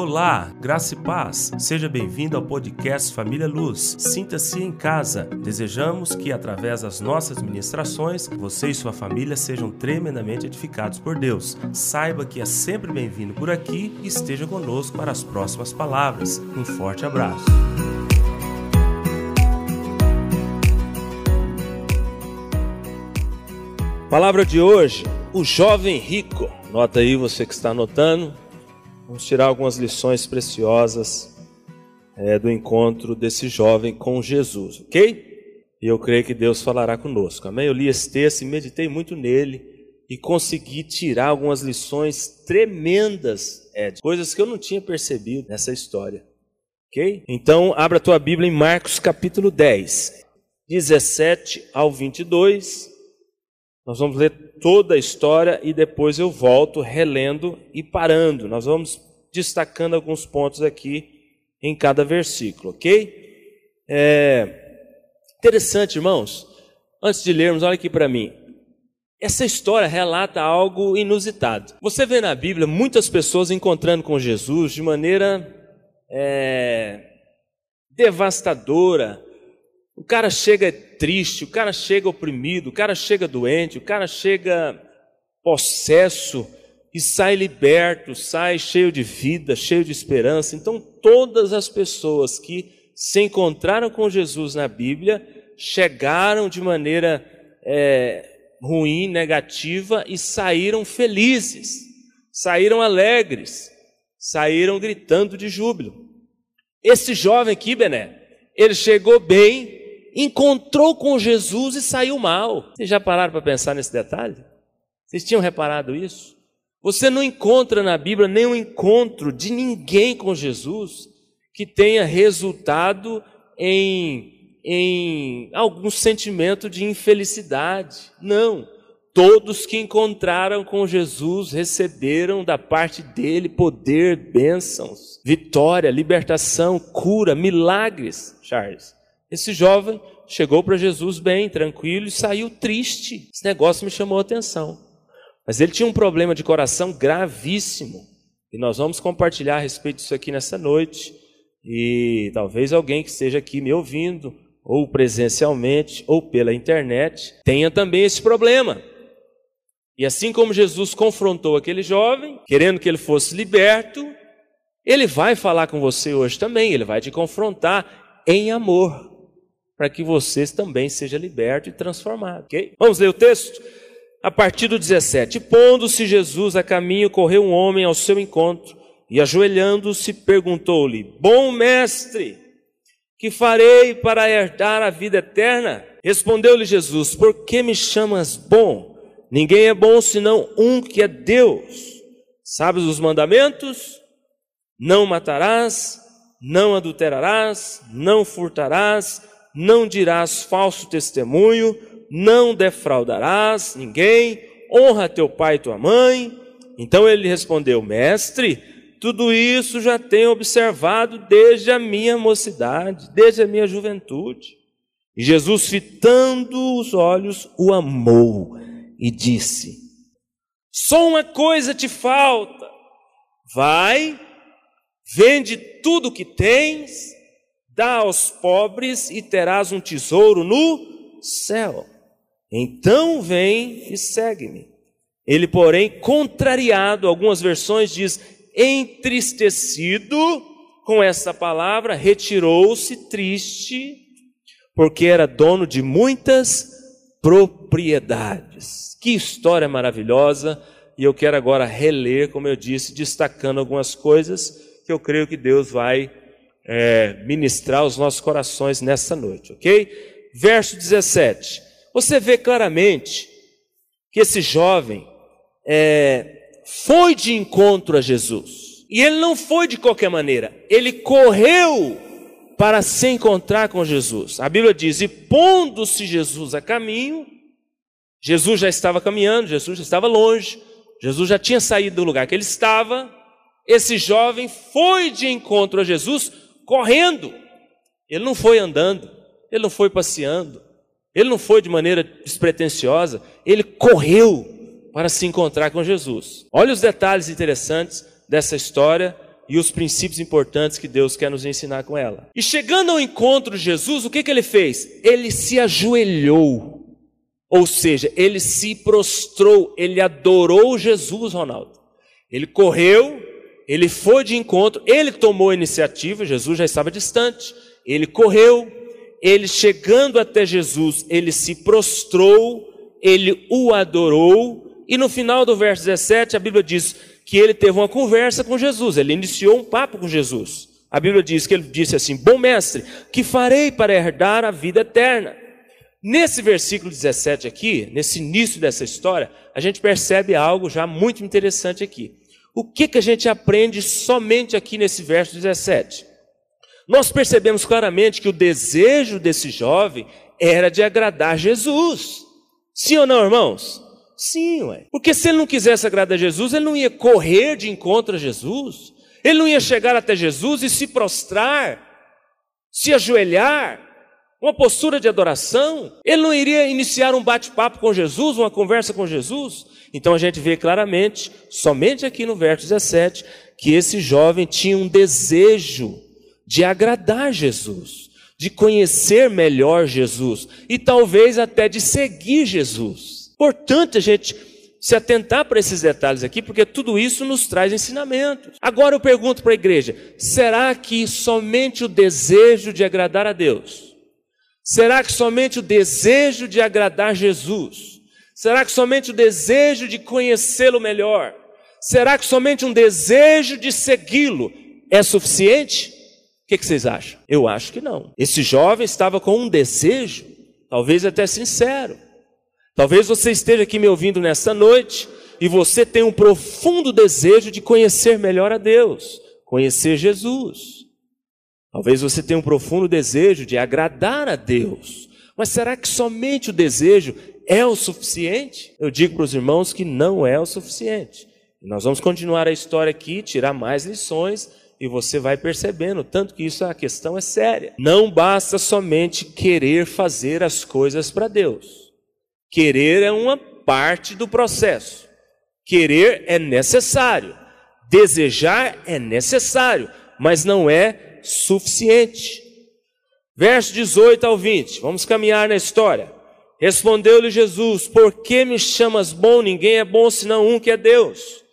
Olá, graça e paz. Seja bem-vindo ao podcast Família Luz. Sinta-se em casa. Desejamos que, através das nossas ministrações, você e sua família sejam tremendamente edificados por Deus. Saiba que é sempre bem-vindo por aqui e esteja conosco para as próximas palavras. Um forte abraço. Palavra de hoje: o jovem rico. Nota aí você que está anotando. Vamos tirar algumas lições preciosas é, do encontro desse jovem com Jesus, ok? E eu creio que Deus falará conosco, amém? Eu li esse texto e meditei muito nele e consegui tirar algumas lições tremendas, é, coisas que eu não tinha percebido nessa história, ok? Então, abra a tua Bíblia em Marcos capítulo 10, 17 ao 22. Nós vamos ler toda a história e depois eu volto relendo e parando. Nós vamos destacando alguns pontos aqui em cada versículo, ok? É interessante, irmãos. Antes de lermos, olha aqui para mim. Essa história relata algo inusitado. Você vê na Bíblia muitas pessoas encontrando com Jesus de maneira é, devastadora, o cara chega triste, o cara chega oprimido, o cara chega doente, o cara chega possesso e sai liberto, sai cheio de vida, cheio de esperança. Então, todas as pessoas que se encontraram com Jesus na Bíblia chegaram de maneira é, ruim, negativa e saíram felizes, saíram alegres, saíram gritando de júbilo. Esse jovem aqui, Bené, ele chegou bem, encontrou com Jesus e saiu mal. Vocês já pararam para pensar nesse detalhe? Vocês tinham reparado isso? Você não encontra na Bíblia nenhum encontro de ninguém com Jesus que tenha resultado em, em algum sentimento de infelicidade. Não. Todos que encontraram com Jesus receberam da parte dele poder, bênçãos, vitória, libertação, cura, milagres, Charles. Esse jovem chegou para Jesus bem, tranquilo e saiu triste. Esse negócio me chamou a atenção. Mas ele tinha um problema de coração gravíssimo. E nós vamos compartilhar a respeito disso aqui nessa noite. E talvez alguém que esteja aqui me ouvindo, ou presencialmente, ou pela internet, tenha também esse problema. E assim como Jesus confrontou aquele jovem, querendo que ele fosse liberto, ele vai falar com você hoje também, ele vai te confrontar em amor para que vocês também seja liberto e transformado, ok? Vamos ler o texto? A partir do 17. Pondo-se Jesus a caminho, correu um homem ao seu encontro e, ajoelhando-se, perguntou-lhe: Bom mestre, que farei para herdar a vida eterna? Respondeu-lhe Jesus: Por que me chamas bom? Ninguém é bom senão um que é Deus. Sabes os mandamentos? Não matarás, não adulterarás, não furtarás não dirás falso testemunho, não defraudarás ninguém, honra teu pai e tua mãe. Então ele respondeu: Mestre, tudo isso já tenho observado desde a minha mocidade, desde a minha juventude. E Jesus, fitando os olhos, o amou e disse: Só uma coisa te falta. Vai, vende tudo o que tens dá aos pobres e terás um tesouro no céu. Então vem e segue-me. Ele, porém, contrariado, algumas versões diz entristecido com essa palavra, retirou-se triste, porque era dono de muitas propriedades. Que história maravilhosa! E eu quero agora reler, como eu disse, destacando algumas coisas que eu creio que Deus vai é, ministrar os nossos corações nessa noite, ok? Verso 17. Você vê claramente que esse jovem é, foi de encontro a Jesus. E ele não foi de qualquer maneira, ele correu para se encontrar com Jesus. A Bíblia diz: e pondo-se Jesus a caminho, Jesus já estava caminhando, Jesus já estava longe, Jesus já tinha saído do lugar que ele estava. Esse jovem foi de encontro a Jesus correndo. Ele não foi andando, ele não foi passeando, ele não foi de maneira despretensiosa, ele correu para se encontrar com Jesus. Olha os detalhes interessantes dessa história e os princípios importantes que Deus quer nos ensinar com ela. E chegando ao encontro de Jesus, o que, que ele fez? Ele se ajoelhou. Ou seja, ele se prostrou, ele adorou Jesus, Ronaldo. Ele correu, ele foi de encontro, ele tomou a iniciativa, Jesus já estava distante. Ele correu, ele chegando até Jesus, ele se prostrou, ele o adorou, e no final do verso 17 a Bíblia diz que ele teve uma conversa com Jesus, ele iniciou um papo com Jesus. A Bíblia diz que ele disse assim: Bom mestre, que farei para herdar a vida eterna? Nesse versículo 17 aqui, nesse início dessa história, a gente percebe algo já muito interessante aqui. O que, que a gente aprende somente aqui nesse verso 17? Nós percebemos claramente que o desejo desse jovem era de agradar Jesus. Sim ou não, irmãos? Sim, ué. Porque se ele não quisesse agradar Jesus, ele não ia correr de encontro a Jesus. Ele não ia chegar até Jesus e se prostrar, se ajoelhar, uma postura de adoração. Ele não iria iniciar um bate-papo com Jesus, uma conversa com Jesus. Então a gente vê claramente, somente aqui no verso 17, que esse jovem tinha um desejo de agradar Jesus, de conhecer melhor Jesus e talvez até de seguir Jesus. Portanto, a gente se atentar para esses detalhes aqui, porque tudo isso nos traz ensinamentos. Agora eu pergunto para a igreja: será que somente o desejo de agradar a Deus? Será que somente o desejo de agradar Jesus? Será que somente o desejo de conhecê-lo melhor? Será que somente um desejo de segui-lo é suficiente? que, que vocês acham? Eu acho que não. Esse jovem estava com um desejo, talvez até sincero. Talvez você esteja aqui me ouvindo nessa noite e você tem um profundo desejo de conhecer melhor a Deus, conhecer Jesus. Talvez você tenha um profundo desejo de agradar a Deus. Mas será que somente o desejo é o suficiente? Eu digo para os irmãos que não é o suficiente. nós vamos continuar a história aqui, tirar mais lições e você vai percebendo, tanto que isso a questão é séria. Não basta somente querer fazer as coisas para Deus. Querer é uma parte do processo. Querer é necessário. Desejar é necessário, mas não é suficiente. Verso 18 ao 20. Vamos caminhar na história. Respondeu-lhe Jesus: Por que me chamas bom? Ninguém é bom senão um que é Deus.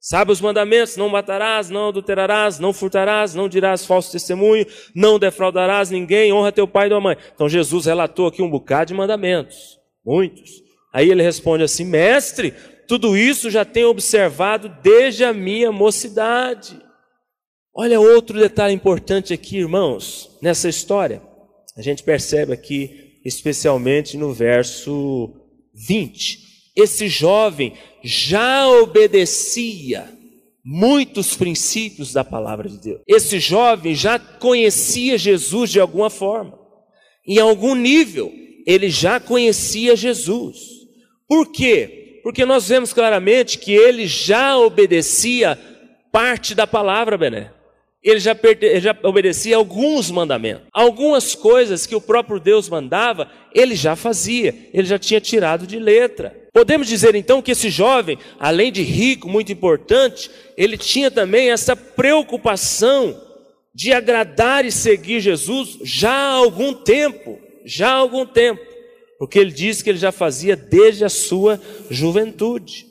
Sabe os mandamentos? Não matarás, não adulterarás, não furtarás, não dirás falso testemunho, não defraudarás ninguém, honra teu pai e tua mãe. Então Jesus relatou aqui um bocado de mandamentos, muitos. Aí ele responde assim: Mestre, tudo isso já tenho observado desde a minha mocidade. Olha outro detalhe importante aqui, irmãos, nessa história. A gente percebe aqui, especialmente no verso 20. Esse jovem já obedecia muitos princípios da palavra de Deus. Esse jovem já conhecia Jesus de alguma forma. Em algum nível, ele já conhecia Jesus. Por quê? Porque nós vemos claramente que ele já obedecia parte da palavra, Bené. Ele já, ele já obedecia alguns mandamentos. Algumas coisas que o próprio Deus mandava, ele já fazia, ele já tinha tirado de letra. Podemos dizer então que esse jovem, além de rico, muito importante, ele tinha também essa preocupação de agradar e seguir Jesus já há algum tempo, já há algum tempo, porque ele diz que ele já fazia desde a sua juventude.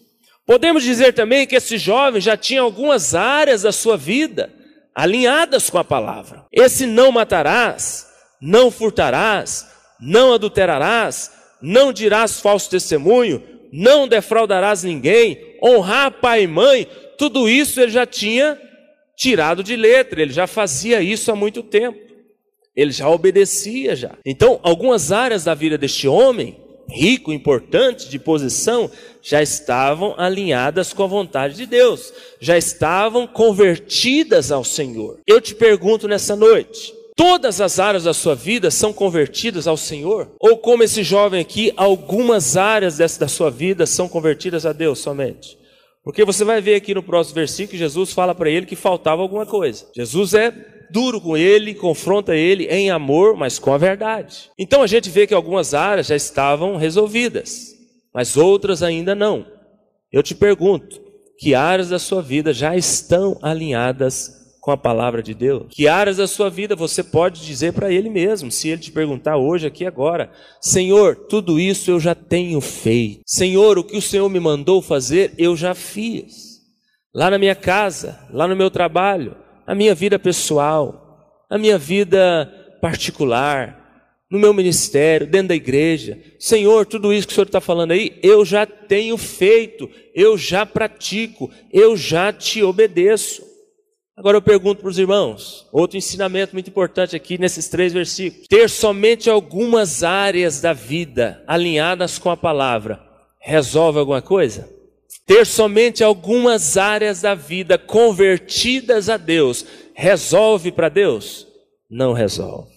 Podemos dizer também que esse jovem já tinha algumas áreas da sua vida alinhadas com a palavra. Esse não matarás, não furtarás, não adulterarás, não dirás falso testemunho, não defraudarás ninguém, honrar pai e mãe, tudo isso ele já tinha tirado de letra, ele já fazia isso há muito tempo. Ele já obedecia já. Então, algumas áreas da vida deste homem, rico, importante, de posição, já estavam alinhadas com a vontade de Deus, já estavam convertidas ao Senhor. Eu te pergunto nessa noite, todas as áreas da sua vida são convertidas ao Senhor? Ou como esse jovem aqui, algumas áreas dessa, da sua vida são convertidas a Deus somente? Porque você vai ver aqui no próximo versículo que Jesus fala para ele que faltava alguma coisa. Jesus é duro com ele, confronta ele em amor, mas com a verdade. Então a gente vê que algumas áreas já estavam resolvidas, mas outras ainda não. Eu te pergunto, que áreas da sua vida já estão alinhadas com a palavra de Deus? Que áreas da sua vida você pode dizer para Ele mesmo, se Ele te perguntar hoje, aqui agora: Senhor, tudo isso eu já tenho feito. Senhor, o que o Senhor me mandou fazer, eu já fiz. Lá na minha casa, lá no meu trabalho, na minha vida pessoal, na minha vida particular, no meu ministério, dentro da igreja. Senhor, tudo isso que o Senhor está falando aí, eu já tenho feito, eu já pratico, eu já te obedeço. Agora eu pergunto para os irmãos, outro ensinamento muito importante aqui nesses três versículos: ter somente algumas áreas da vida alinhadas com a palavra resolve alguma coisa? Ter somente algumas áreas da vida convertidas a Deus resolve para Deus? Não resolve.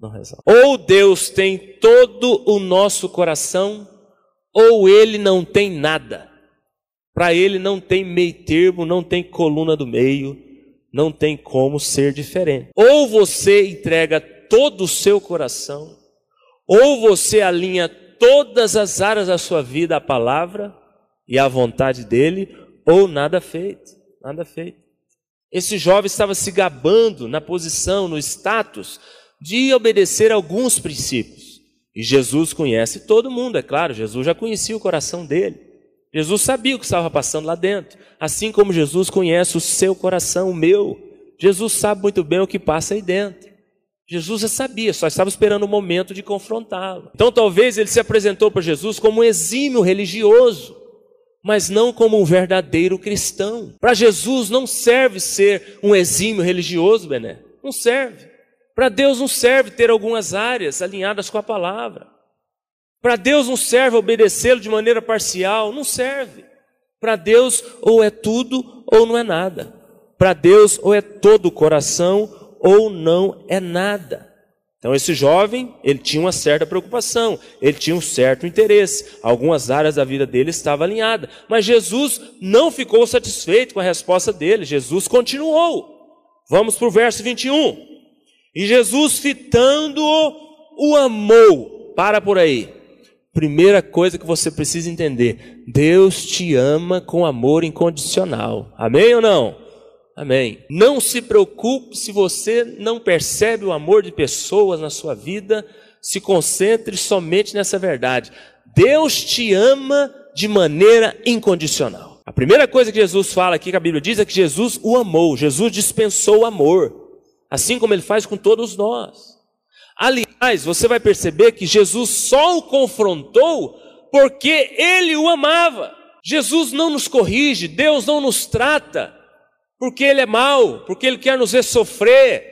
Não resolve. Ou Deus tem todo o nosso coração, ou ele não tem nada. Para ele não tem meio termo, não tem coluna do meio não tem como ser diferente. Ou você entrega todo o seu coração, ou você alinha todas as áreas da sua vida à palavra e à vontade dele, ou nada feito, nada feito. Esse jovem estava se gabando na posição, no status de obedecer alguns princípios. E Jesus conhece todo mundo, é claro, Jesus já conhecia o coração dele. Jesus sabia o que estava passando lá dentro, assim como Jesus conhece o seu coração, o meu. Jesus sabe muito bem o que passa aí dentro. Jesus já sabia, só estava esperando o momento de confrontá-lo. Então talvez ele se apresentou para Jesus como um exímio religioso, mas não como um verdadeiro cristão. Para Jesus não serve ser um exímio religioso, Bené. Não serve. Para Deus não serve ter algumas áreas alinhadas com a palavra. Para Deus não serve obedecê-lo de maneira parcial, não serve. Para Deus ou é tudo ou não é nada. Para Deus ou é todo o coração ou não é nada. Então esse jovem, ele tinha uma certa preocupação, ele tinha um certo interesse, algumas áreas da vida dele estavam alinhadas, mas Jesus não ficou satisfeito com a resposta dele, Jesus continuou. Vamos para o verso 21. E Jesus, fitando-o, o amou. Para por aí. Primeira coisa que você precisa entender: Deus te ama com amor incondicional. Amém ou não? Amém. Não se preocupe se você não percebe o amor de pessoas na sua vida, se concentre somente nessa verdade. Deus te ama de maneira incondicional. A primeira coisa que Jesus fala aqui, que a Bíblia diz, é que Jesus o amou, Jesus dispensou o amor, assim como ele faz com todos nós. Aliás, você vai perceber que Jesus só o confrontou porque ele o amava. Jesus não nos corrige, Deus não nos trata porque ele é mau, porque ele quer nos ver sofrer,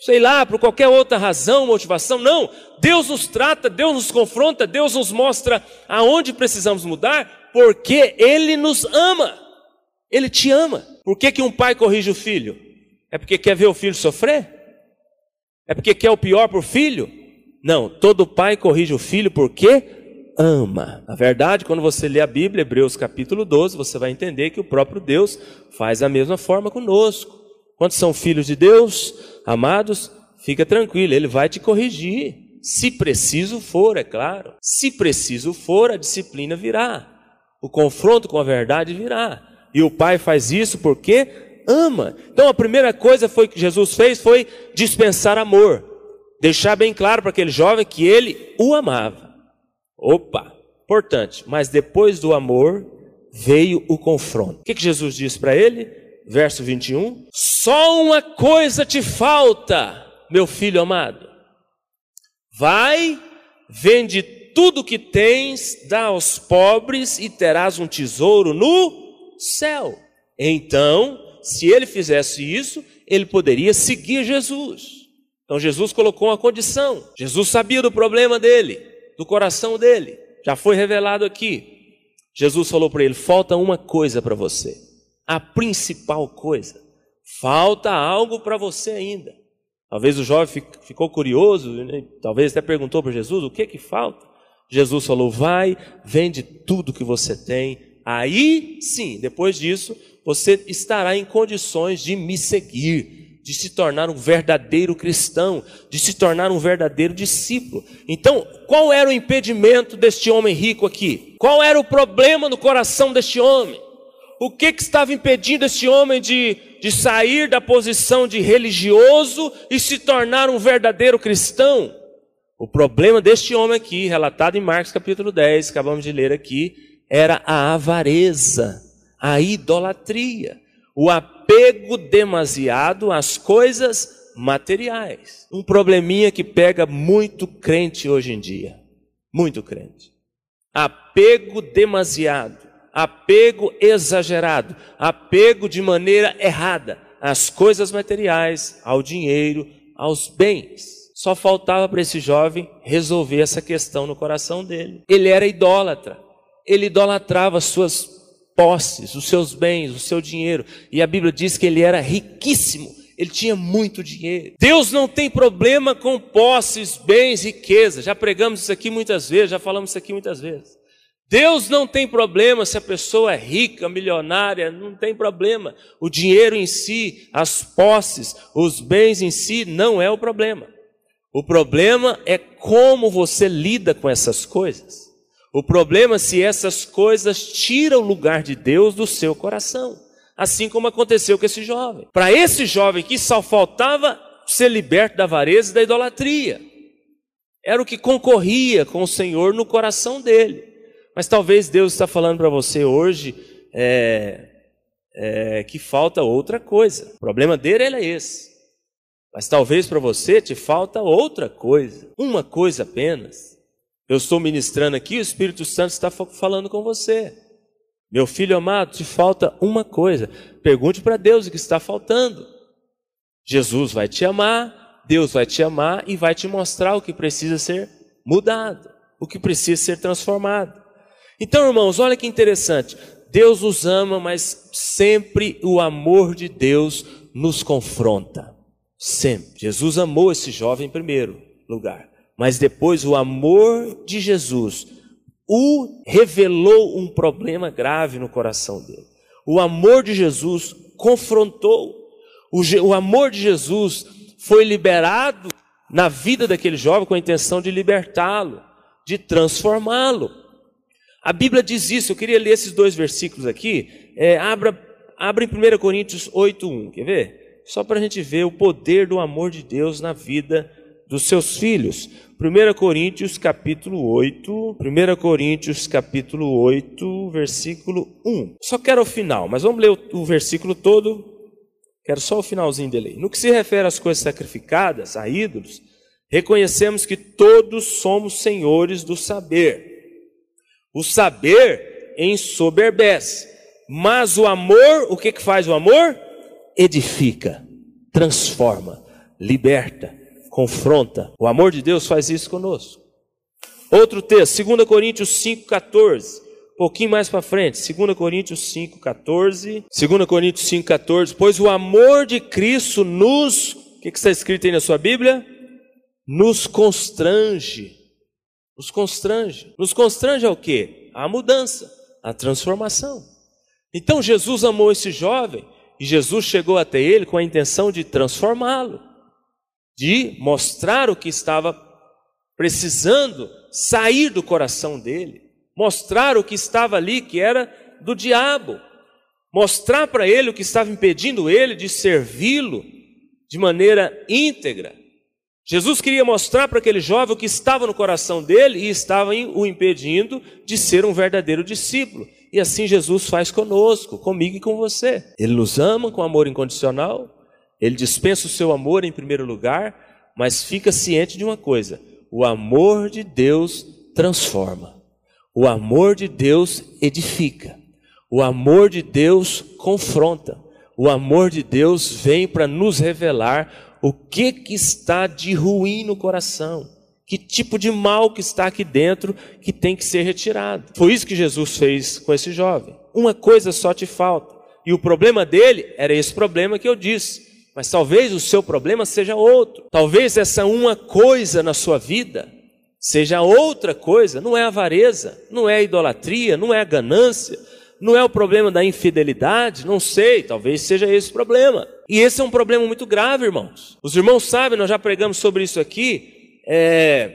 sei lá, por qualquer outra razão, motivação. Não, Deus nos trata, Deus nos confronta, Deus nos mostra aonde precisamos mudar, porque ele nos ama. Ele te ama. Por que, que um pai corrige o filho? É porque quer ver o filho sofrer? É porque quer o pior para o filho? Não, todo pai corrige o filho porque ama. Na verdade, quando você lê a Bíblia, Hebreus capítulo 12, você vai entender que o próprio Deus faz a mesma forma conosco. Quando são filhos de Deus, amados, fica tranquilo, Ele vai te corrigir. Se preciso for, é claro. Se preciso for, a disciplina virá. O confronto com a verdade virá. E o pai faz isso porque ama. Então a primeira coisa foi que Jesus fez foi dispensar amor, deixar bem claro para aquele jovem que ele o amava. Opa, importante. Mas depois do amor veio o confronto. O que, que Jesus disse para ele? Verso 21. Só uma coisa te falta, meu filho amado. Vai, vende tudo que tens, dá aos pobres e terás um tesouro no céu. Então se ele fizesse isso, ele poderia seguir Jesus. Então Jesus colocou uma condição. Jesus sabia do problema dele, do coração dele. Já foi revelado aqui. Jesus falou para ele: falta uma coisa para você. A principal coisa. Falta algo para você ainda. Talvez o jovem ficou curioso, né? talvez até perguntou para Jesus: o que que falta? Jesus falou: vai, vende tudo que você tem. Aí sim, depois disso, você estará em condições de me seguir, de se tornar um verdadeiro cristão, de se tornar um verdadeiro discípulo. Então, qual era o impedimento deste homem rico aqui? Qual era o problema no coração deste homem? O que, que estava impedindo este homem de de sair da posição de religioso e se tornar um verdadeiro cristão. O problema deste homem aqui, relatado em Marcos capítulo 10, acabamos de ler aqui, era a avareza, a idolatria, o apego demasiado às coisas materiais. Um probleminha que pega muito crente hoje em dia. Muito crente. Apego demasiado, apego exagerado, apego de maneira errada às coisas materiais, ao dinheiro, aos bens. Só faltava para esse jovem resolver essa questão no coração dele. Ele era idólatra. Ele idolatrava suas posses, os seus bens, o seu dinheiro. E a Bíblia diz que ele era riquíssimo. Ele tinha muito dinheiro. Deus não tem problema com posses, bens, riqueza. Já pregamos isso aqui muitas vezes, já falamos isso aqui muitas vezes. Deus não tem problema se a pessoa é rica, milionária, não tem problema. O dinheiro em si, as posses, os bens em si, não é o problema. O problema é como você lida com essas coisas. O problema é se essas coisas tiram o lugar de Deus do seu coração. Assim como aconteceu com esse jovem. Para esse jovem que só faltava ser liberto da avareza e da idolatria. Era o que concorria com o Senhor no coração dele. Mas talvez Deus está falando para você hoje é, é, que falta outra coisa. O problema dele é esse. Mas talvez para você te falta outra coisa, uma coisa apenas. Eu estou ministrando aqui, o Espírito Santo está falando com você. Meu filho amado, te falta uma coisa. Pergunte para Deus o que está faltando. Jesus vai te amar, Deus vai te amar e vai te mostrar o que precisa ser mudado, o que precisa ser transformado. Então, irmãos, olha que interessante. Deus nos ama, mas sempre o amor de Deus nos confronta. Sempre. Jesus amou esse jovem em primeiro lugar, mas depois o amor de Jesus o revelou um problema grave no coração dele. O amor de Jesus confrontou. O, o amor de Jesus foi liberado na vida daquele jovem com a intenção de libertá-lo, de transformá-lo. A Bíblia diz isso, eu queria ler esses dois versículos aqui. É, abra, abra em 1 Coríntios 8,1, quer ver? só para a gente ver o poder do amor de Deus na vida dos seus filhos. 1 Coríntios capítulo 8, 1 Coríntios capítulo 8, versículo 1. Só quero o final, mas vamos ler o, o versículo todo. Quero só o finalzinho dele. No que se refere às coisas sacrificadas, a ídolos, reconhecemos que todos somos senhores do saber. O saber ensoberbece, mas o amor, o que, que faz o amor? edifica, transforma, liberta, confronta. O amor de Deus faz isso conosco. Outro texto, 2 Coríntios 5,14. Um pouquinho mais para frente, 2 Coríntios 5,14. 2 Coríntios 5,14. Pois o amor de Cristo nos. O que, está escrito aí na sua Bíblia? Nos constrange. Nos constrange. Nos constrange ao quê? A mudança, a transformação. Então Jesus amou esse jovem e Jesus chegou até ele com a intenção de transformá-lo, de mostrar o que estava precisando sair do coração dele, mostrar o que estava ali que era do diabo, mostrar para ele o que estava impedindo ele de servi-lo de maneira íntegra. Jesus queria mostrar para aquele jovem o que estava no coração dele e estava o impedindo de ser um verdadeiro discípulo. E assim Jesus faz conosco, comigo e com você. Ele nos ama com amor incondicional, ele dispensa o seu amor em primeiro lugar, mas fica ciente de uma coisa: o amor de Deus transforma, o amor de Deus edifica, o amor de Deus confronta, o amor de Deus vem para nos revelar o que, que está de ruim no coração que tipo de mal que está aqui dentro que tem que ser retirado. Foi isso que Jesus fez com esse jovem. Uma coisa só te falta. E o problema dele era esse problema que eu disse. Mas talvez o seu problema seja outro. Talvez essa uma coisa na sua vida seja outra coisa. Não é avareza, não é idolatria, não é ganância, não é o problema da infidelidade. Não sei, talvez seja esse o problema. E esse é um problema muito grave, irmãos. Os irmãos sabem, nós já pregamos sobre isso aqui é,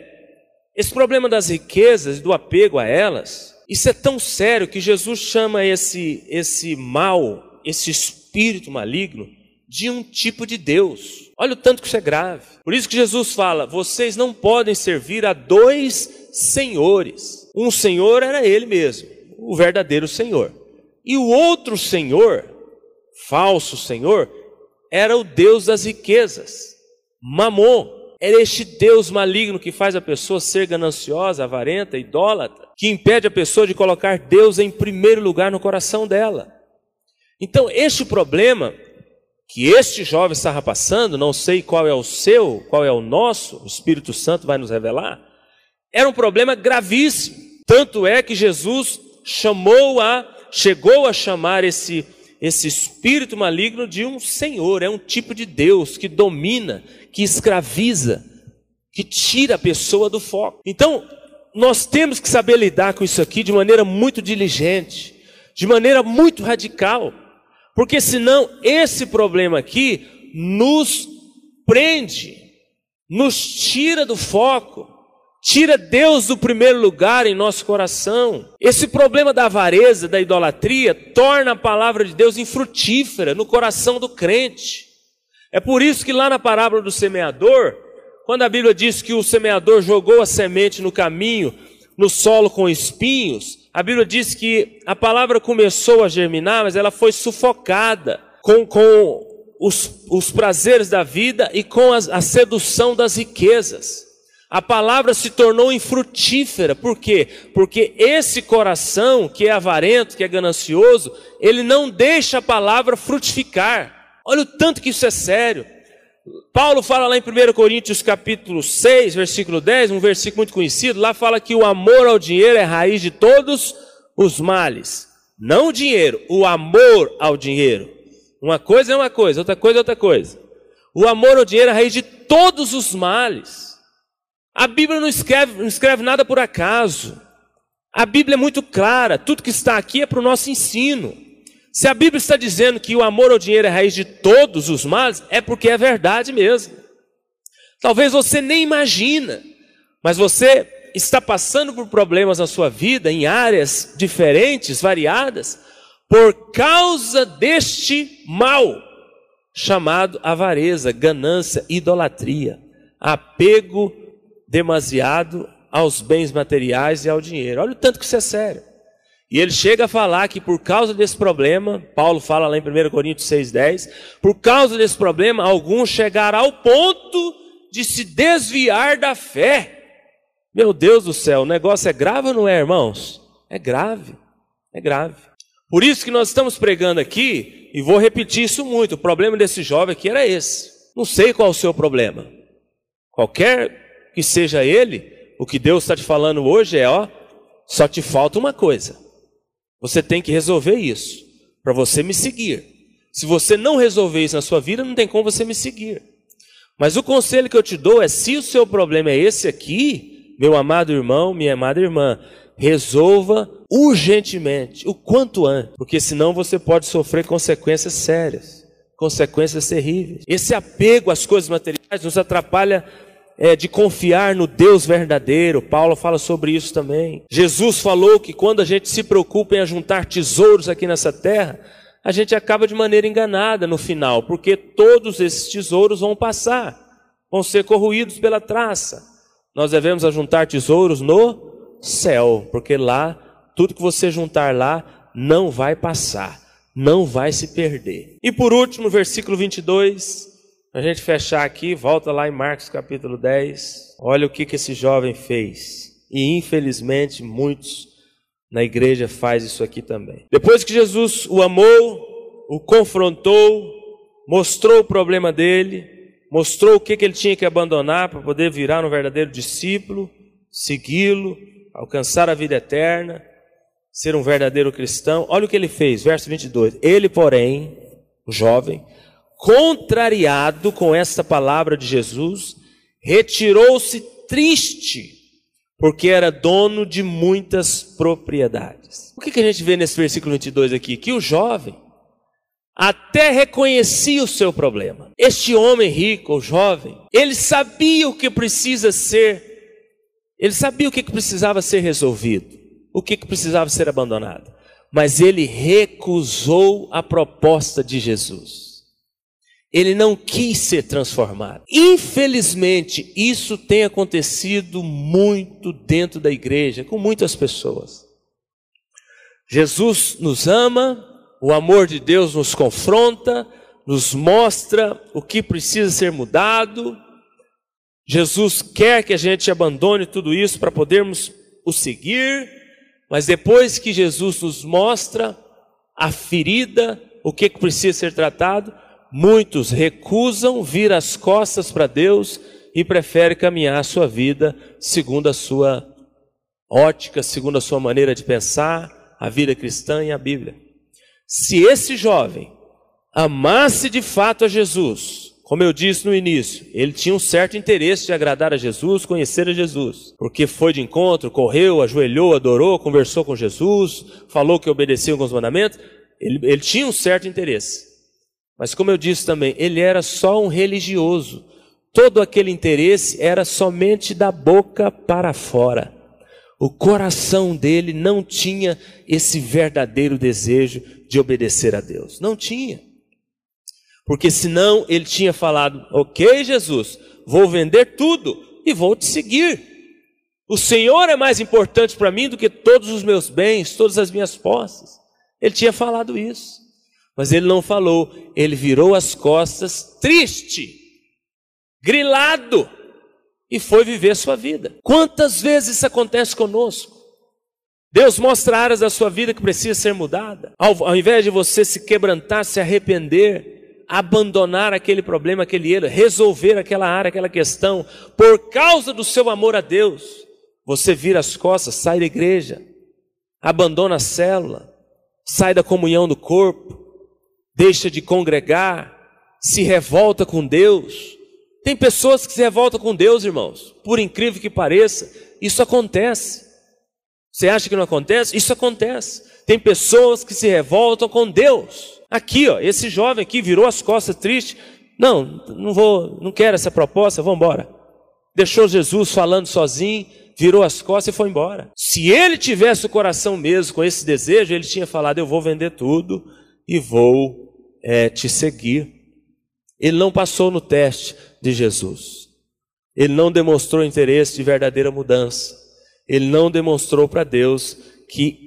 esse problema das riquezas, do apego a elas, isso é tão sério que Jesus chama esse, esse mal, esse espírito maligno de um tipo de Deus. Olha o tanto que isso é grave. Por isso que Jesus fala: vocês não podem servir a dois senhores. Um senhor era ele mesmo, o verdadeiro senhor. E o outro senhor, falso senhor, era o Deus das riquezas, Mamon. Era este Deus maligno que faz a pessoa ser gananciosa, avarenta, idólatra, que impede a pessoa de colocar Deus em primeiro lugar no coração dela. Então, este problema que este jovem estava passando, não sei qual é o seu, qual é o nosso, o Espírito Santo vai nos revelar, era um problema gravíssimo. Tanto é que Jesus chamou a, chegou a chamar esse, esse espírito maligno de um senhor, é um tipo de Deus que domina, que escraviza, que tira a pessoa do foco. Então, nós temos que saber lidar com isso aqui de maneira muito diligente, de maneira muito radical. Porque senão esse problema aqui nos prende, nos tira do foco, tira Deus do primeiro lugar em nosso coração. Esse problema da avareza, da idolatria, torna a palavra de Deus infrutífera no coração do crente. É por isso que lá na parábola do semeador, quando a Bíblia diz que o semeador jogou a semente no caminho, no solo com espinhos, a Bíblia diz que a palavra começou a germinar, mas ela foi sufocada com, com os, os prazeres da vida e com a, a sedução das riquezas. A palavra se tornou infrutífera, por quê? Porque esse coração que é avarento, que é ganancioso, ele não deixa a palavra frutificar. Olha o tanto que isso é sério. Paulo fala lá em 1 Coríntios capítulo 6, versículo 10, um versículo muito conhecido, lá fala que o amor ao dinheiro é raiz de todos os males. Não o dinheiro, o amor ao dinheiro. Uma coisa é uma coisa, outra coisa é outra coisa. O amor ao dinheiro é raiz de todos os males. A Bíblia não escreve, não escreve nada por acaso. A Bíblia é muito clara, tudo que está aqui é para o nosso ensino. Se a Bíblia está dizendo que o amor ao dinheiro é a raiz de todos os males, é porque é verdade mesmo. Talvez você nem imagina, mas você está passando por problemas na sua vida em áreas diferentes, variadas, por causa deste mal chamado avareza, ganância, idolatria, apego demasiado aos bens materiais e ao dinheiro. Olha o tanto que isso é sério. E ele chega a falar que por causa desse problema, Paulo fala lá em 1 Coríntios 6,10, por causa desse problema, alguns chegaram ao ponto de se desviar da fé. Meu Deus do céu, o negócio é grave ou não é, irmãos? É grave, é grave. Por isso que nós estamos pregando aqui, e vou repetir isso muito, o problema desse jovem aqui era esse. Não sei qual é o seu problema. Qualquer que seja ele, o que Deus está te falando hoje é, ó, só te falta uma coisa. Você tem que resolver isso para você me seguir. Se você não resolver isso na sua vida, não tem como você me seguir. Mas o conselho que eu te dou é: se o seu problema é esse aqui, meu amado irmão, minha amada irmã, resolva urgentemente, o quanto antes, porque senão você pode sofrer consequências sérias, consequências terríveis. Esse apego às coisas materiais nos atrapalha é, de confiar no Deus verdadeiro. Paulo fala sobre isso também. Jesus falou que quando a gente se preocupa em juntar tesouros aqui nessa terra, a gente acaba de maneira enganada no final, porque todos esses tesouros vão passar, vão ser corroídos pela traça. Nós devemos ajuntar tesouros no céu, porque lá, tudo que você juntar lá, não vai passar, não vai se perder. E por último, versículo 22, a gente fechar aqui, volta lá em Marcos capítulo 10. Olha o que, que esse jovem fez. E infelizmente muitos na igreja faz isso aqui também. Depois que Jesus o amou, o confrontou, mostrou o problema dele, mostrou o que, que ele tinha que abandonar para poder virar um verdadeiro discípulo, segui-lo, alcançar a vida eterna, ser um verdadeiro cristão. Olha o que ele fez, verso 22. Ele, porém, o jovem, contrariado com esta palavra de Jesus, retirou-se triste, porque era dono de muitas propriedades. O que, que a gente vê nesse versículo 22 aqui? Que o jovem até reconhecia o seu problema. Este homem rico, o jovem, ele sabia o que precisa ser, ele sabia o que precisava ser resolvido, o que precisava ser abandonado. mas ele recusou a proposta de Jesus. Ele não quis ser transformado. Infelizmente, isso tem acontecido muito dentro da igreja, com muitas pessoas. Jesus nos ama, o amor de Deus nos confronta, nos mostra o que precisa ser mudado. Jesus quer que a gente abandone tudo isso para podermos o seguir, mas depois que Jesus nos mostra a ferida, o que precisa ser tratado, muitos recusam vir as costas para Deus e preferem caminhar a sua vida segundo a sua ótica, segundo a sua maneira de pensar, a vida cristã e a Bíblia. Se esse jovem amasse de fato a Jesus, como eu disse no início, ele tinha um certo interesse de agradar a Jesus, conhecer a Jesus, porque foi de encontro, correu, ajoelhou, adorou, conversou com Jesus, falou que obedecia alguns mandamentos. Ele, ele tinha um certo interesse. Mas, como eu disse também, ele era só um religioso. Todo aquele interesse era somente da boca para fora. O coração dele não tinha esse verdadeiro desejo de obedecer a Deus. Não tinha. Porque senão ele tinha falado: Ok, Jesus, vou vender tudo e vou te seguir. O Senhor é mais importante para mim do que todos os meus bens, todas as minhas posses. Ele tinha falado isso. Mas ele não falou, ele virou as costas, triste, grilado, e foi viver sua vida. Quantas vezes isso acontece conosco? Deus mostra áreas da sua vida que precisa ser mudada. Ao, ao invés de você se quebrantar, se arrepender, abandonar aquele problema, aquele erro, resolver aquela área, aquela questão, por causa do seu amor a Deus, você vira as costas, sai da igreja, abandona a célula, sai da comunhão do corpo, deixa de congregar, se revolta com Deus. Tem pessoas que se revoltam com Deus, irmãos, por incrível que pareça, isso acontece. Você acha que não acontece? Isso acontece. Tem pessoas que se revoltam com Deus. Aqui, ó, esse jovem aqui virou as costas triste. Não, não vou, não quero essa proposta, vamos embora. Deixou Jesus falando sozinho, virou as costas e foi embora. Se ele tivesse o coração mesmo com esse desejo, ele tinha falado: Eu vou vender tudo e vou é, te seguir. Ele não passou no teste de Jesus. Ele não demonstrou interesse de verdadeira mudança. Ele não demonstrou para Deus que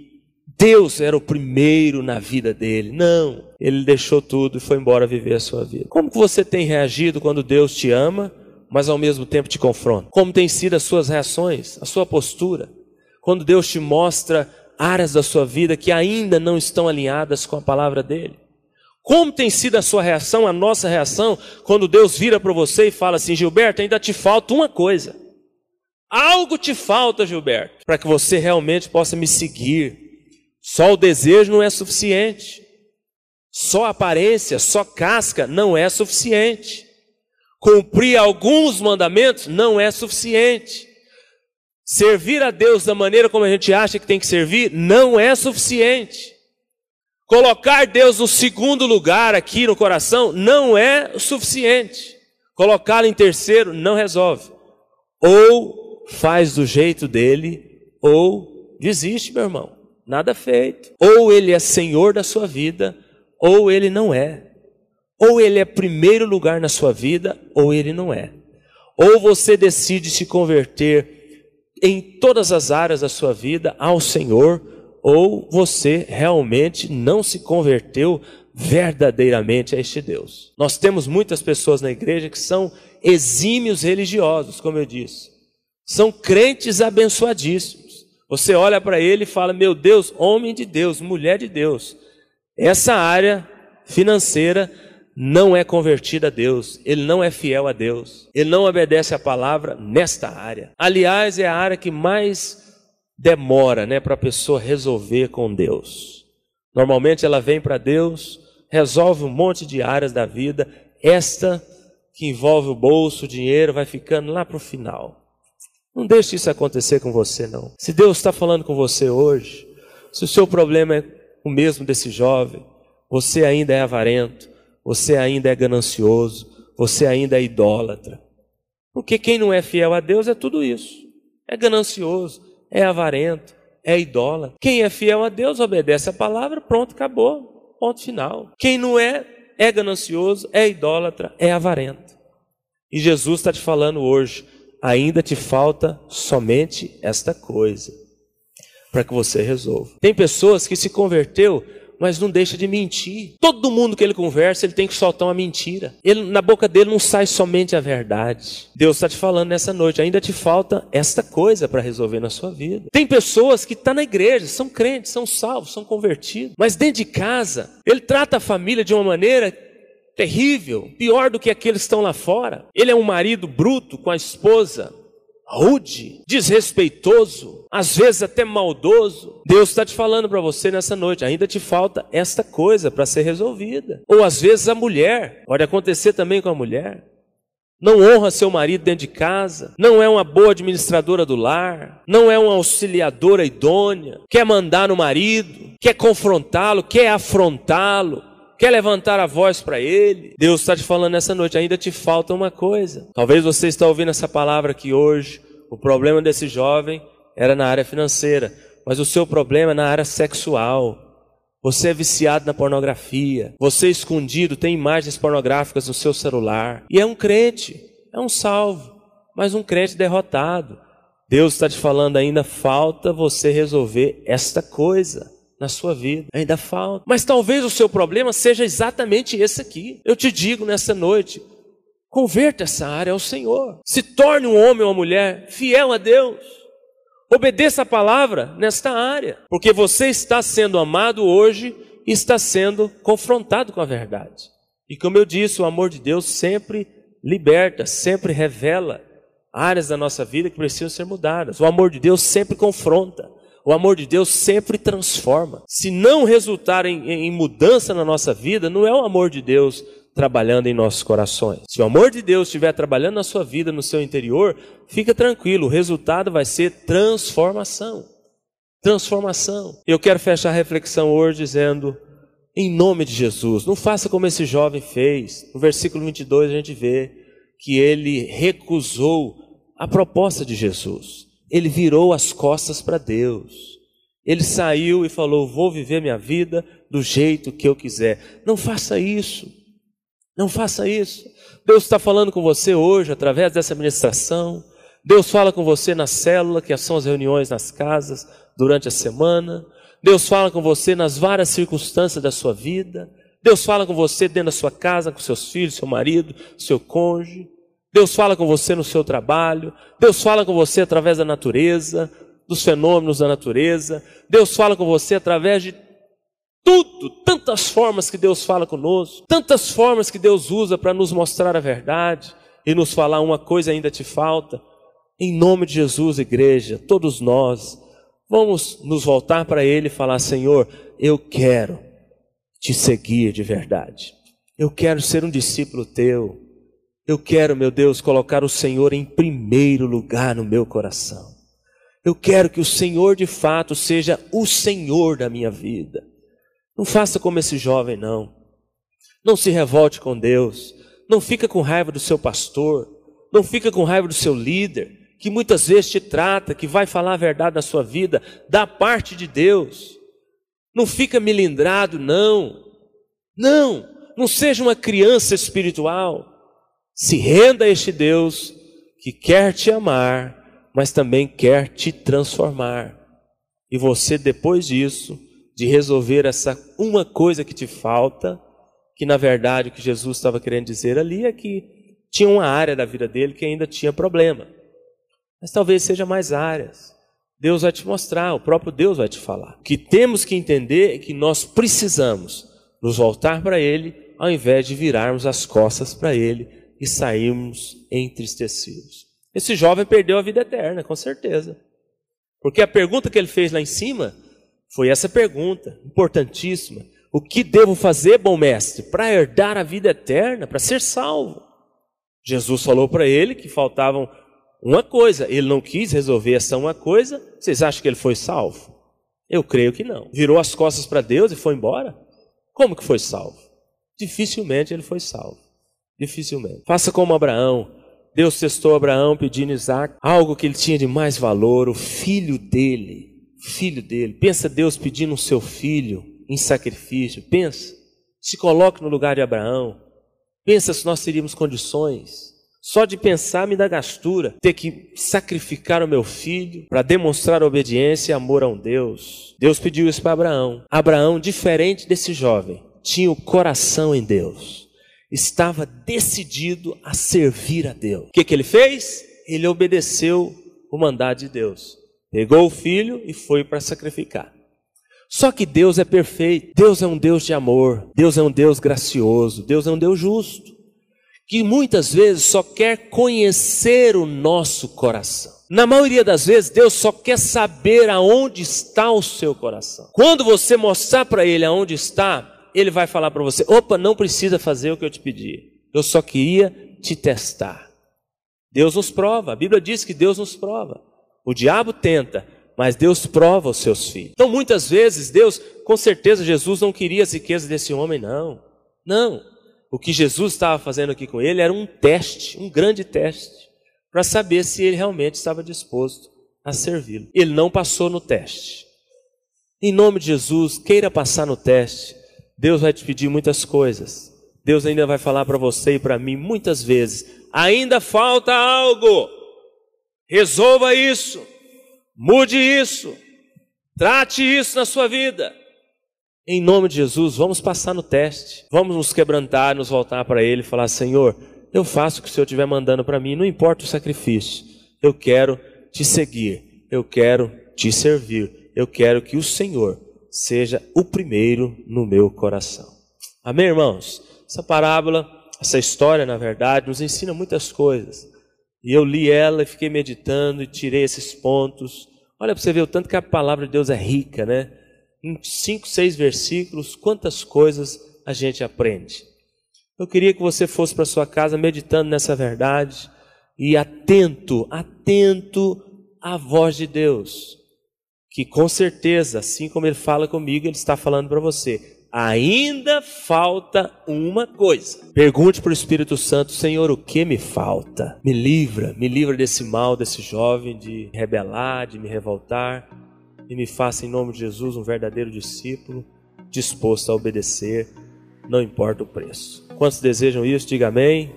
Deus era o primeiro na vida dele. Não, ele deixou tudo e foi embora viver a sua vida. Como você tem reagido quando Deus te ama, mas ao mesmo tempo te confronta? Como têm sido as suas reações, a sua postura? Quando Deus te mostra áreas da sua vida que ainda não estão alinhadas com a palavra dele? Como tem sido a sua reação, a nossa reação, quando Deus vira para você e fala assim: Gilberto, ainda te falta uma coisa. Algo te falta, Gilberto, para que você realmente possa me seguir, só o desejo não é suficiente. Só aparência, só casca não é suficiente. Cumprir alguns mandamentos não é suficiente. Servir a Deus da maneira como a gente acha que tem que servir não é suficiente. Colocar Deus no segundo lugar aqui no coração não é o suficiente. Colocá-lo em terceiro não resolve. Ou faz do jeito dele, ou desiste, meu irmão nada feito. Ou ele é senhor da sua vida, ou ele não é. Ou ele é primeiro lugar na sua vida, ou ele não é. Ou você decide se converter em todas as áreas da sua vida ao Senhor, ou você realmente não se converteu verdadeiramente a este Deus. Nós temos muitas pessoas na igreja que são exímios religiosos, como eu disse. São crentes abençoadíssimos você olha para ele e fala: Meu Deus, homem de Deus, mulher de Deus. Essa área financeira não é convertida a Deus, ele não é fiel a Deus, ele não obedece a palavra nesta área. Aliás, é a área que mais demora né, para a pessoa resolver com Deus. Normalmente ela vem para Deus, resolve um monte de áreas da vida, esta que envolve o bolso, o dinheiro, vai ficando lá para o final. Não deixe isso acontecer com você, não. Se Deus está falando com você hoje, se o seu problema é o mesmo desse jovem, você ainda é avarento, você ainda é ganancioso, você ainda é idólatra. Porque quem não é fiel a Deus é tudo isso. É ganancioso, é avarento, é idólatra. Quem é fiel a Deus obedece a palavra, pronto, acabou. Ponto final. Quem não é, é ganancioso, é idólatra, é avarento. E Jesus está te falando hoje, ainda te falta somente esta coisa para que você resolva. Tem pessoas que se converteu mas não deixa de mentir. Todo mundo que ele conversa, ele tem que soltar uma mentira. Ele, na boca dele não sai somente a verdade. Deus está te falando nessa noite, ainda te falta esta coisa para resolver na sua vida. Tem pessoas que estão tá na igreja, são crentes, são salvos, são convertidos, mas dentro de casa, ele trata a família de uma maneira terrível, pior do que aqueles que estão lá fora. Ele é um marido bruto com a esposa, rude, desrespeitoso, às vezes até maldoso. Deus está te falando para você nessa noite, ainda te falta esta coisa para ser resolvida. Ou às vezes a mulher, pode acontecer também com a mulher. Não honra seu marido dentro de casa, não é uma boa administradora do lar, não é uma auxiliadora idônea, quer mandar no marido, quer confrontá-lo, quer afrontá-lo, quer levantar a voz para Ele. Deus está te falando nessa noite, ainda te falta uma coisa. Talvez você está ouvindo essa palavra aqui hoje. O problema desse jovem era na área financeira, mas o seu problema é na área sexual. Você é viciado na pornografia. Você é escondido tem imagens pornográficas no seu celular. E é um crente, é um salvo, mas um crente derrotado. Deus está te falando ainda falta você resolver esta coisa na sua vida. Ainda falta. Mas talvez o seu problema seja exatamente esse aqui. Eu te digo nessa noite: converta essa área ao Senhor. Se torne um homem ou uma mulher fiel a Deus. Obedeça a palavra nesta área, porque você está sendo amado hoje e está sendo confrontado com a verdade. E como eu disse, o amor de Deus sempre liberta, sempre revela áreas da nossa vida que precisam ser mudadas. O amor de Deus sempre confronta. O amor de Deus sempre transforma. Se não resultar em, em, mudança na nossa vida, não é o amor de Deus trabalhando em nossos corações. Se o amor de Deus estiver trabalhando na sua vida, no seu interior, fica tranquilo, o resultado vai ser transformação. Transformação. Eu quero fechar a reflexão hoje dizendo, em nome de Jesus, não faça como esse jovem fez. No versículo 22 a gente vê que ele recusou a proposta de Jesus ele virou as costas para Deus. Ele saiu e falou: Vou viver minha vida do jeito que eu quiser. Não faça isso. Não faça isso. Deus está falando com você hoje através dessa ministração. Deus fala com você na célula, que são as reuniões nas casas durante a semana. Deus fala com você nas várias circunstâncias da sua vida. Deus fala com você dentro da sua casa, com seus filhos, seu marido, seu cônjuge. Deus fala com você no seu trabalho, Deus fala com você através da natureza, dos fenômenos da natureza, Deus fala com você através de tudo, tantas formas que Deus fala conosco, tantas formas que Deus usa para nos mostrar a verdade e nos falar uma coisa ainda te falta. Em nome de Jesus, igreja, todos nós, vamos nos voltar para Ele e falar: Senhor, eu quero te seguir de verdade, eu quero ser um discípulo teu. Eu quero, meu Deus, colocar o Senhor em primeiro lugar no meu coração. Eu quero que o Senhor de fato seja o Senhor da minha vida. Não faça como esse jovem, não. Não se revolte com Deus. Não fica com raiva do seu pastor. Não fica com raiva do seu líder, que muitas vezes te trata, que vai falar a verdade na sua vida, da parte de Deus. Não fica melindrado, não. Não. Não seja uma criança espiritual. Se renda a este Deus que quer te amar, mas também quer te transformar. E você, depois disso, de resolver essa uma coisa que te falta, que na verdade o que Jesus estava querendo dizer ali é que tinha uma área da vida dele que ainda tinha problema. Mas talvez seja mais áreas. Deus vai te mostrar, o próprio Deus vai te falar. O que temos que entender é que nós precisamos nos voltar para Ele, ao invés de virarmos as costas para Ele e saímos entristecidos. Esse jovem perdeu a vida eterna, com certeza. Porque a pergunta que ele fez lá em cima foi essa pergunta, importantíssima. O que devo fazer, bom mestre, para herdar a vida eterna, para ser salvo? Jesus falou para ele que faltavam uma coisa. Ele não quis resolver essa uma coisa. Vocês acham que ele foi salvo? Eu creio que não. Virou as costas para Deus e foi embora? Como que foi salvo? Dificilmente ele foi salvo. Dificilmente. Faça como Abraão. Deus testou Abraão pedindo Isaac algo que ele tinha de mais valor, o filho dele. filho dele. Pensa Deus pedindo o seu filho em sacrifício. Pensa. Se coloque no lugar de Abraão. Pensa se nós teríamos condições. Só de pensar me dá gastura. Ter que sacrificar o meu filho para demonstrar obediência e amor a um Deus. Deus pediu isso para Abraão. Abraão, diferente desse jovem, tinha o coração em Deus. Estava decidido a servir a Deus. O que, que ele fez? Ele obedeceu o mandado de Deus. Pegou o filho e foi para sacrificar. Só que Deus é perfeito, Deus é um Deus de amor, Deus é um Deus gracioso, Deus é um Deus justo, que muitas vezes só quer conhecer o nosso coração. Na maioria das vezes, Deus só quer saber aonde está o seu coração. Quando você mostrar para Ele aonde está, Ele vai falar para você: opa, não precisa fazer o que eu te pedi, eu só queria te testar. Deus nos prova, a Bíblia diz que Deus nos prova. O diabo tenta, mas Deus prova os seus filhos. Então, muitas vezes, Deus, com certeza, Jesus não queria as riquezas desse homem, não. Não. O que Jesus estava fazendo aqui com ele era um teste, um grande teste, para saber se ele realmente estava disposto a servi-lo. Ele não passou no teste. Em nome de Jesus, queira passar no teste. Deus vai te pedir muitas coisas. Deus ainda vai falar para você e para mim muitas vezes: ainda falta algo. Resolva isso. Mude isso. Trate isso na sua vida. Em nome de Jesus, vamos passar no teste. Vamos nos quebrantar, nos voltar para Ele e falar: Senhor, eu faço o que o Senhor estiver mandando para mim, não importa o sacrifício. Eu quero te seguir. Eu quero te servir. Eu quero que o Senhor seja o primeiro no meu coração. Amém, irmãos? Essa parábola, essa história, na verdade, nos ensina muitas coisas. E eu li ela e fiquei meditando e tirei esses pontos. Olha para você ver o tanto que a palavra de Deus é rica, né? Em cinco, seis versículos, quantas coisas a gente aprende. Eu queria que você fosse para sua casa meditando nessa verdade e atento, atento à voz de Deus, que com certeza, assim como ele fala comigo, ele está falando para você ainda falta uma coisa. Pergunte para o Espírito Santo, Senhor, o que me falta? Me livra, me livra desse mal, desse jovem, de rebelar, de me revoltar, e me faça, em nome de Jesus, um verdadeiro discípulo, disposto a obedecer, não importa o preço. Quantos desejam isso? Diga amém.